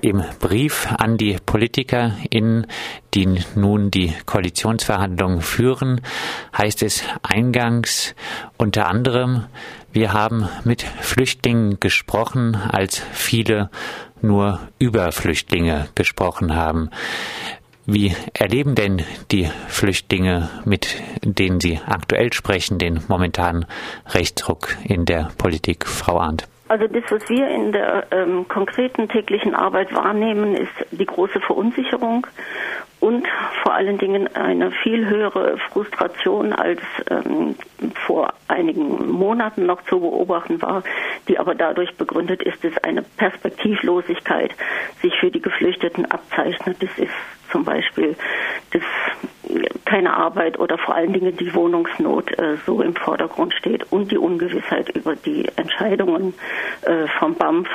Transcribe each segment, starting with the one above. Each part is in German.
Im Brief an die Politiker, in die nun die Koalitionsverhandlungen führen, heißt es eingangs unter anderem, wir haben mit Flüchtlingen gesprochen, als viele nur über Flüchtlinge gesprochen haben. Wie erleben denn die Flüchtlinge, mit denen Sie aktuell sprechen, den momentanen Rechtsruck in der Politik, Frau Arndt? Also das, was wir in der ähm, konkreten täglichen Arbeit wahrnehmen, ist die große Verunsicherung und vor allen Dingen eine viel höhere Frustration als ähm, vor einigen Monaten noch zu beobachten war, die aber dadurch begründet ist, dass eine Perspektivlosigkeit sich für die Geflüchteten abzeichnet. Das ist zum Beispiel dass keine Arbeit oder vor allen Dingen die Wohnungsnot äh, so im Vordergrund steht und die Ungewissheit über die Entscheidungen äh, vom BAMF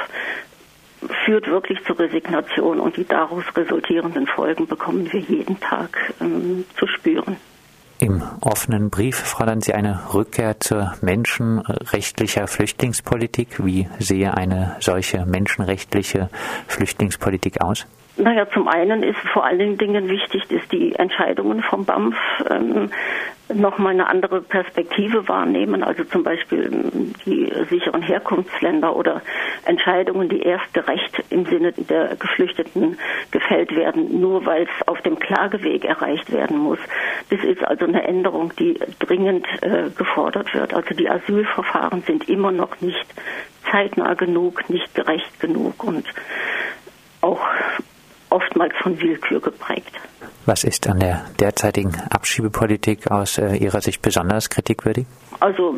führt wirklich zur Resignation und die daraus resultierenden Folgen bekommen wir jeden Tag ähm, zu spüren. Im offenen Brief fordern Sie eine Rückkehr zur menschenrechtlicher Flüchtlingspolitik. Wie sehe eine solche menschenrechtliche Flüchtlingspolitik aus? Naja, zum einen ist vor allen Dingen wichtig, dass die Entscheidungen vom BAMF ähm, nochmal eine andere Perspektive wahrnehmen, also zum Beispiel ähm, die sicheren Herkunftsländer oder Entscheidungen, die erst gerecht im Sinne der Geflüchteten gefällt werden, nur weil es auf dem Klageweg erreicht werden muss. Das ist also eine Änderung, die dringend äh, gefordert wird. Also die Asylverfahren sind immer noch nicht zeitnah genug, nicht gerecht genug und oftmals von Willkür geprägt. Was ist an der derzeitigen Abschiebepolitik aus äh, Ihrer Sicht besonders kritikwürdig? Also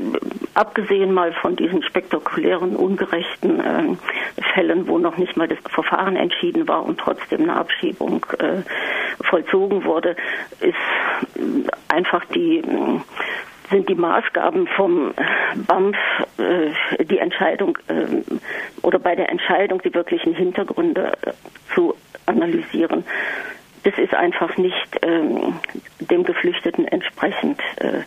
abgesehen mal von diesen spektakulären, ungerechten äh, Fällen, wo noch nicht mal das Verfahren entschieden war und trotzdem eine Abschiebung äh, vollzogen wurde, ist einfach die sind die Maßgaben vom BAMF äh, die Entscheidung äh, oder bei der Entscheidung die wirklichen Hintergründe äh, zu analysieren. Das ist einfach nicht ähm, dem Geflüchteten entsprechend äh,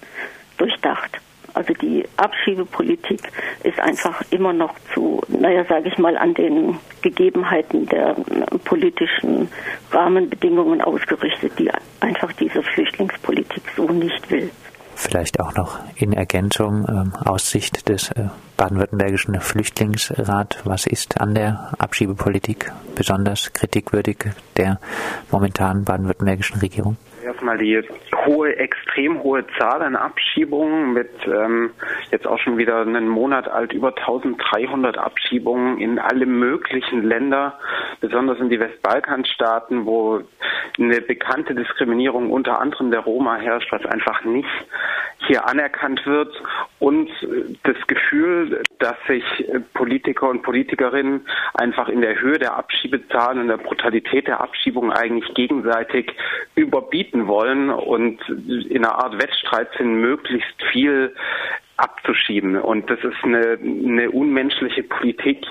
durchdacht. Also die Abschiebepolitik ist einfach immer noch zu, naja, sage ich mal, an den Gegebenheiten der äh, politischen Rahmenbedingungen ausgerichtet, die einfach diese Flüchtlingspolitik so nicht will. Vielleicht auch noch in Ergänzung ähm, aus Sicht des äh, baden-württembergischen Flüchtlingsrat. Was ist an der Abschiebepolitik besonders kritikwürdig der momentanen baden-württembergischen Regierung? Erstmal die hohe, extrem hohe Zahl an Abschiebungen mit ähm, jetzt auch schon wieder einen Monat alt über 1300 Abschiebungen in alle möglichen Länder, besonders in die Westbalkanstaaten, wo eine bekannte Diskriminierung unter anderem der Roma herrscht, was einfach nicht hier anerkannt wird und das Gefühl, dass sich Politiker und Politikerinnen einfach in der Höhe der Abschiebezahlen und der Brutalität der Abschiebung eigentlich gegenseitig überbieten wollen und in einer Art Wettstreit sind, möglichst viel abzuschieben. Und das ist eine, eine unmenschliche Politik,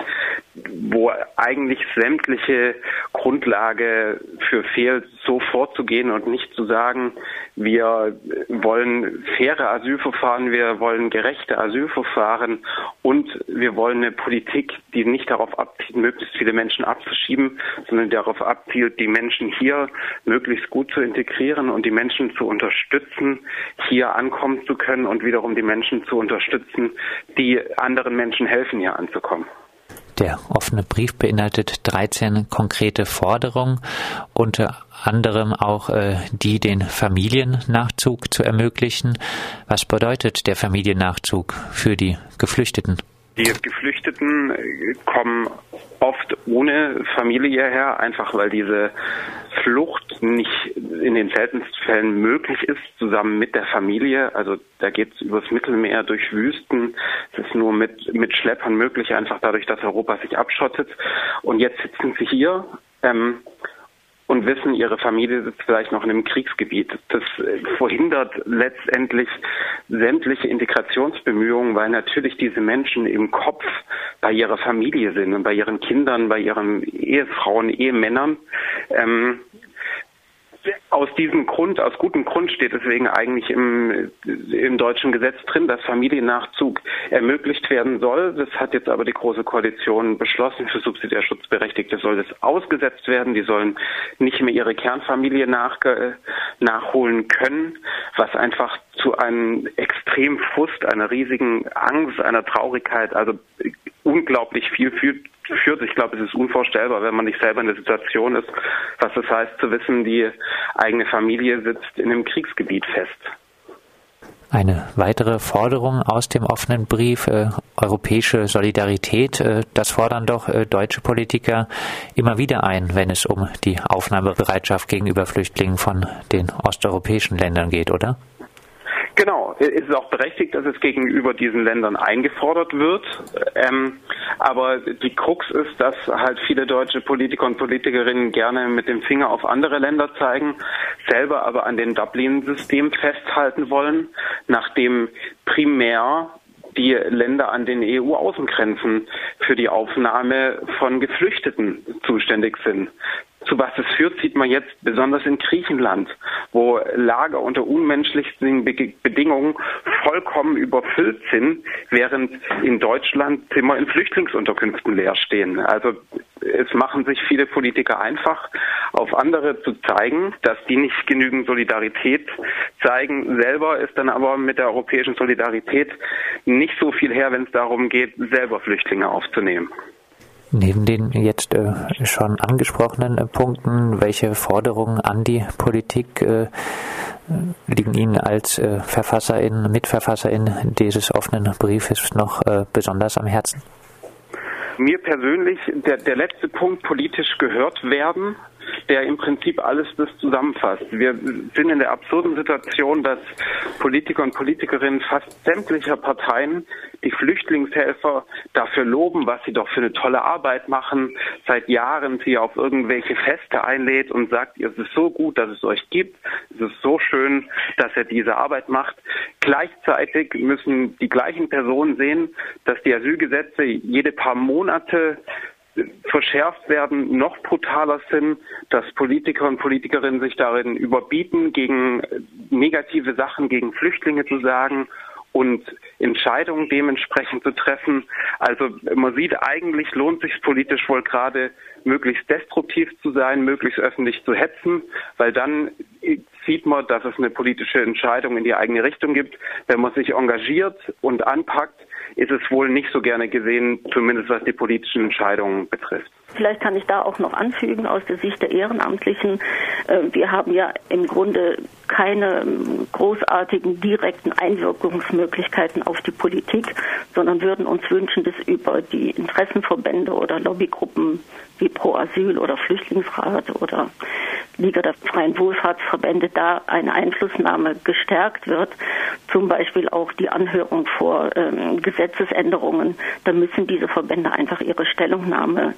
wo eigentlich sämtliche Grundlage für fehlt, so vorzugehen und nicht zu sagen, wir wollen faire Asylverfahren, wir wollen gerechte Asylverfahren und wir wollen eine Politik, die nicht darauf abzielt, möglichst viele Menschen abzuschieben, sondern darauf abzielt, die Menschen hier möglichst gut zu integrieren und die Menschen zu unterstützen, hier ankommen zu können und wiederum die Menschen zu unterstützen, die anderen Menschen helfen, hier anzukommen. Der offene Brief beinhaltet 13 konkrete Forderungen, unter anderem auch äh, die, den Familiennachzug zu ermöglichen. Was bedeutet der Familiennachzug für die Geflüchteten? Die Geflüchteten äh, kommen oft ohne Familie hierher, einfach weil diese Flucht nicht in den seltensten Fällen möglich ist, zusammen mit der Familie. Also da geht es übers Mittelmeer durch Wüsten. Es ist nur mit, mit Schleppern möglich, einfach dadurch, dass Europa sich abschottet. Und jetzt sitzen sie hier. Ähm, und wissen, ihre Familie sitzt vielleicht noch in einem Kriegsgebiet. Das äh, verhindert letztendlich sämtliche Integrationsbemühungen, weil natürlich diese Menschen im Kopf bei ihrer Familie sind und bei ihren Kindern, bei ihren Ehefrauen, Ehemännern. Ähm, aus diesem Grund, aus gutem Grund steht deswegen eigentlich im, im deutschen Gesetz drin, dass Familiennachzug ermöglicht werden soll. Das hat jetzt aber die Große Koalition beschlossen. Für Subsidiärschutzberechtigte soll das ausgesetzt werden. Die sollen nicht mehr ihre Kernfamilie nach, nachholen können, was einfach zu einem extrem Frust, einer riesigen Angst, einer Traurigkeit, also unglaublich viel führt. Ich glaube, es ist unvorstellbar, wenn man nicht selber in der Situation ist, was es heißt zu wissen, die eigene Familie sitzt in einem Kriegsgebiet fest. Eine weitere Forderung aus dem offenen Brief, äh, europäische Solidarität, äh, das fordern doch äh, deutsche Politiker immer wieder ein, wenn es um die Aufnahmebereitschaft gegenüber Flüchtlingen von den osteuropäischen Ländern geht, oder? Genau, es ist auch berechtigt, dass es gegenüber diesen Ländern eingefordert wird. Ähm, aber die Krux ist, dass halt viele deutsche Politiker und Politikerinnen gerne mit dem Finger auf andere Länder zeigen, selber aber an dem Dublin-System festhalten wollen, nachdem primär die Länder an den EU-Außengrenzen für die Aufnahme von Geflüchteten zuständig sind. Zu was es führt, sieht man jetzt besonders in Griechenland, wo Lager unter unmenschlichen Bedingungen vollkommen überfüllt sind, während in Deutschland Zimmer in Flüchtlingsunterkünften leer stehen. Also es machen sich viele Politiker einfach, auf andere zu zeigen, dass die nicht genügend Solidarität zeigen. Selber ist dann aber mit der europäischen Solidarität nicht so viel her, wenn es darum geht, selber Flüchtlinge aufzunehmen. Neben den jetzt äh, schon angesprochenen äh, Punkten, welche Forderungen an die Politik äh, liegen Ihnen als äh, Verfasserin, Mitverfasserin dieses offenen Briefes noch äh, besonders am Herzen? Mir persönlich der, der letzte Punkt politisch gehört werden der im Prinzip alles das zusammenfasst. Wir sind in der absurden Situation, dass Politiker und Politikerinnen fast sämtlicher Parteien die Flüchtlingshelfer dafür loben, was sie doch für eine tolle Arbeit machen, seit Jahren sie auf irgendwelche Feste einlädt und sagt, es ist so gut, dass es euch gibt, es ist so schön, dass er diese Arbeit macht. Gleichzeitig müssen die gleichen Personen sehen, dass die Asylgesetze jede paar Monate verschärft werden, noch brutaler sind, dass Politiker und Politikerinnen sich darin überbieten, gegen negative Sachen gegen Flüchtlinge zu sagen und Entscheidungen dementsprechend zu treffen. Also man sieht, eigentlich lohnt sich politisch wohl gerade, möglichst destruktiv zu sein, möglichst öffentlich zu hetzen, weil dann sieht man, dass es eine politische Entscheidung in die eigene Richtung gibt. Wenn man sich engagiert und anpackt, ist es wohl nicht so gerne gesehen, zumindest was die politischen Entscheidungen betrifft. Vielleicht kann ich da auch noch anfügen aus der Sicht der Ehrenamtlichen. Äh, wir haben ja im Grunde keine ähm, großartigen direkten Einwirkungsmöglichkeiten auf die Politik, sondern würden uns wünschen, dass über die Interessenverbände oder Lobbygruppen wie Pro Asyl oder Flüchtlingsrat oder Liga der freien Wohlfahrtsverbände da eine Einflussnahme gestärkt wird, zum Beispiel auch die Anhörung vor ähm, Gesetzesänderungen. Da müssen diese Verbände einfach ihre Stellungnahme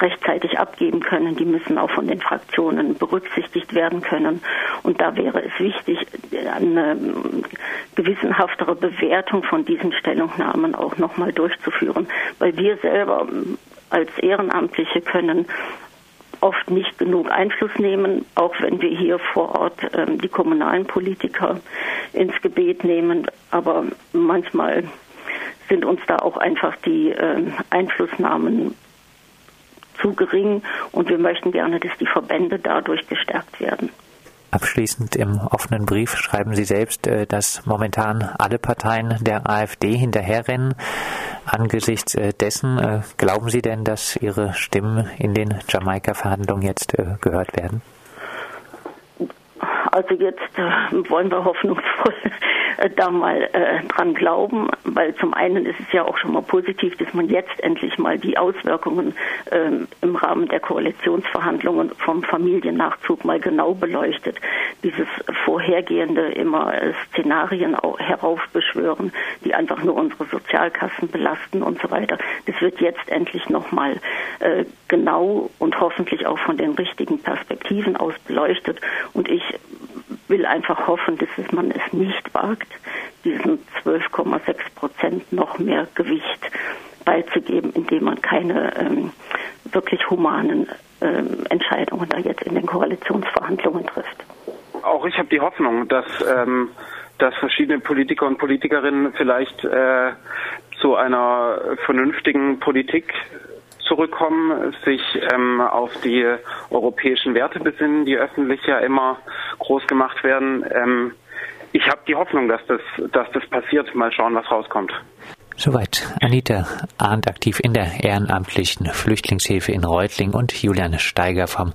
rechtzeitig abgeben können. Die müssen auch von den Fraktionen berücksichtigt werden können. Und da wäre es wichtig, eine gewissenhaftere Bewertung von diesen Stellungnahmen auch nochmal durchzuführen, weil wir selber als Ehrenamtliche können oft nicht genug Einfluss nehmen, auch wenn wir hier vor Ort ähm, die kommunalen Politiker ins Gebet nehmen. Aber manchmal sind uns da auch einfach die äh, Einflussnahmen zu gering und wir möchten gerne, dass die Verbände dadurch gestärkt werden. Abschließend im offenen Brief schreiben Sie selbst, äh, dass momentan alle Parteien der AfD hinterherrennen. Angesichts äh, dessen, äh, glauben Sie denn, dass Ihre Stimmen in den Jamaika-Verhandlungen jetzt gehört werden? Also jetzt wollen wir hoffnungsvoll äh, da mal äh, dran glauben, weil zum einen ist es ja auch schon mal positiv, dass man jetzt endlich mal die Auswirkungen ähm, im Rahmen der Koalitionsverhandlungen vom Familiennachzug mal genau beleuchtet. Dieses vorhergehende immer äh, Szenarien heraufbeschwören, die einfach nur unsere Sozialkassen belasten und so weiter. Das wird jetzt endlich nochmal äh, genau und hoffentlich auch von den richtigen Perspektiven aus beleuchtet. Und ich will einfach hoffen, dass man es nicht wagt, diesen 12,6 Prozent noch mehr Gewicht beizugeben, indem man keine ähm, wirklich humanen ähm, Entscheidungen da jetzt in den Koalitionsverhandlungen trifft. auch ich habe die Hoffnung, dass, ähm, dass verschiedene Politiker und Politikerinnen vielleicht äh, zu einer vernünftigen Politik zurückkommen, sich ähm, auf die europäischen Werte besinnen, die öffentlich ja immer groß gemacht werden. Ähm, ich habe die Hoffnung, dass das, dass das passiert. Mal schauen, was rauskommt. Soweit Anita Arndt aktiv in der ehrenamtlichen Flüchtlingshilfe in Reutling und Julian Steiger vom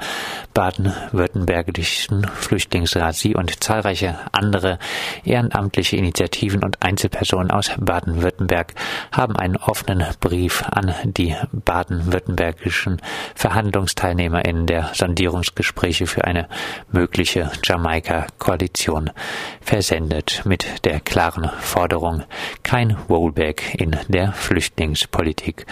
baden-württembergischen Flüchtlingsrat. Sie und zahlreiche andere ehrenamtliche Initiativen und Einzelpersonen aus Baden-Württemberg haben einen offenen Brief an die baden-württembergischen Verhandlungsteilnehmer in der Sondierungsgespräche für eine mögliche Jamaika-Koalition versendet mit der klaren Forderung kein Rollback in der Flüchtlingspolitik.